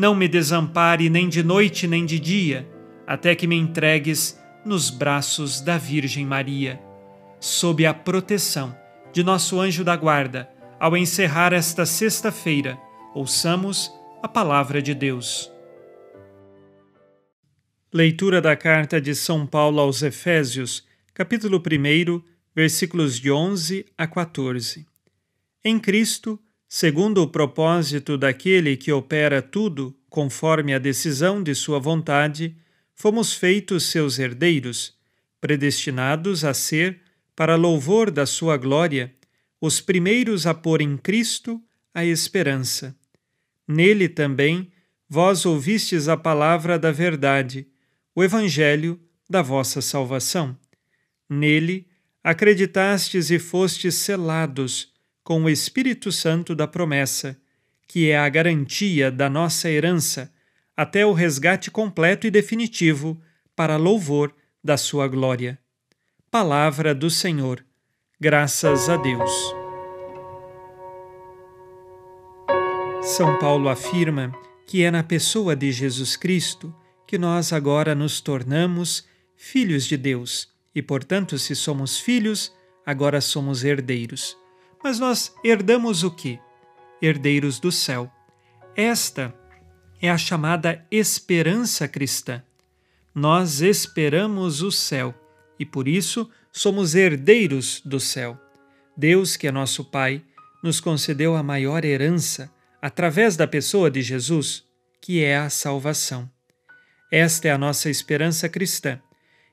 não me desampare nem de noite nem de dia, até que me entregues nos braços da Virgem Maria. Sob a proteção de nosso anjo da guarda, ao encerrar esta sexta-feira, ouçamos a palavra de Deus. Leitura da carta de São Paulo aos Efésios, capítulo 1, versículos de 11 a 14. Em Cristo, segundo o propósito daquele que opera tudo conforme a decisão de Sua vontade, fomos feitos seus herdeiros, predestinados a ser, para louvor da Sua glória, os primeiros a pôr em Cristo a esperança. Nele também vós ouvistes a palavra da verdade, o Evangelho da vossa salvação. Nele acreditastes e fostes selados com o Espírito Santo da promessa, que é a garantia da nossa herança até o resgate completo e definitivo para louvor da sua glória. Palavra do Senhor. Graças a Deus. São Paulo afirma que é na pessoa de Jesus Cristo que nós agora nos tornamos filhos de Deus e, portanto, se somos filhos, agora somos herdeiros. Mas nós herdamos o que? Herdeiros do céu. Esta é a chamada esperança cristã. Nós esperamos o céu e por isso somos herdeiros do céu. Deus, que é nosso Pai, nos concedeu a maior herança através da pessoa de Jesus, que é a salvação. Esta é a nossa esperança cristã.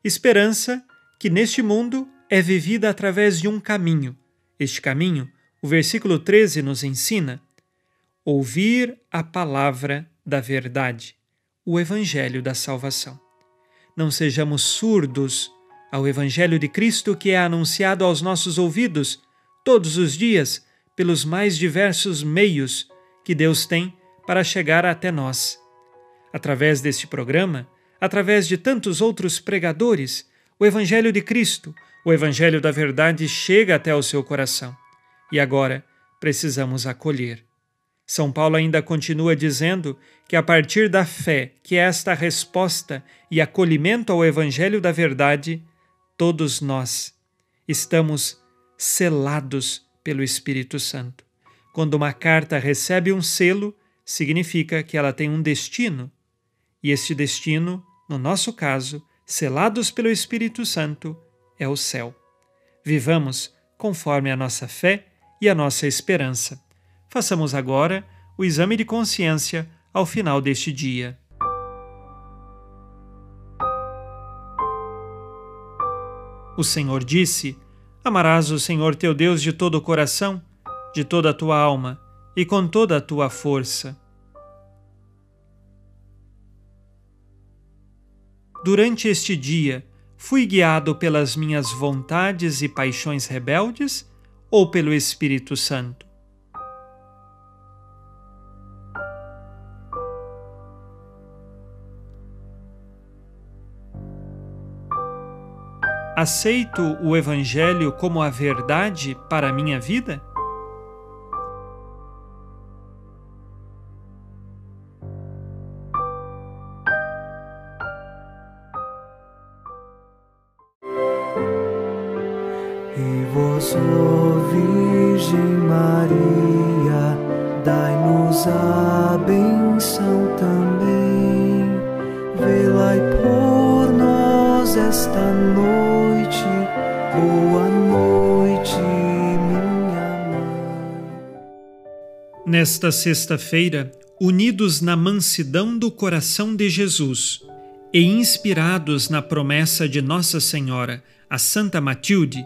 Esperança que neste mundo é vivida através de um caminho. Este caminho, o versículo 13 nos ensina: ouvir a palavra da verdade, o evangelho da salvação. Não sejamos surdos ao evangelho de Cristo que é anunciado aos nossos ouvidos todos os dias pelos mais diversos meios que Deus tem para chegar até nós Através deste programa, através de tantos outros pregadores, o Evangelho de Cristo, o Evangelho da Verdade chega até o seu coração. E agora precisamos acolher. São Paulo ainda continua dizendo que a partir da fé, que é esta resposta e acolhimento ao Evangelho da Verdade, todos nós estamos selados pelo Espírito Santo. Quando uma carta recebe um selo, significa que ela tem um destino e este destino, no nosso caso, selados pelo Espírito Santo, é o céu. Vivamos conforme a nossa fé e a nossa esperança. Façamos agora o exame de consciência ao final deste dia. O Senhor disse: Amarás o Senhor teu Deus de todo o coração, de toda a tua alma e com toda a tua força. durante este dia, Fui guiado pelas minhas vontades e paixões rebeldes ou pelo Espírito Santo? Aceito o Evangelho como a verdade para a minha vida? Ó Virgem Maria, dai-nos a benção também. Por nós esta noite. Boa noite, minha mãe. Nesta sexta-feira, unidos na mansidão do coração de Jesus e inspirados na promessa de Nossa Senhora, a Santa Matilde,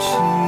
meu Jesus.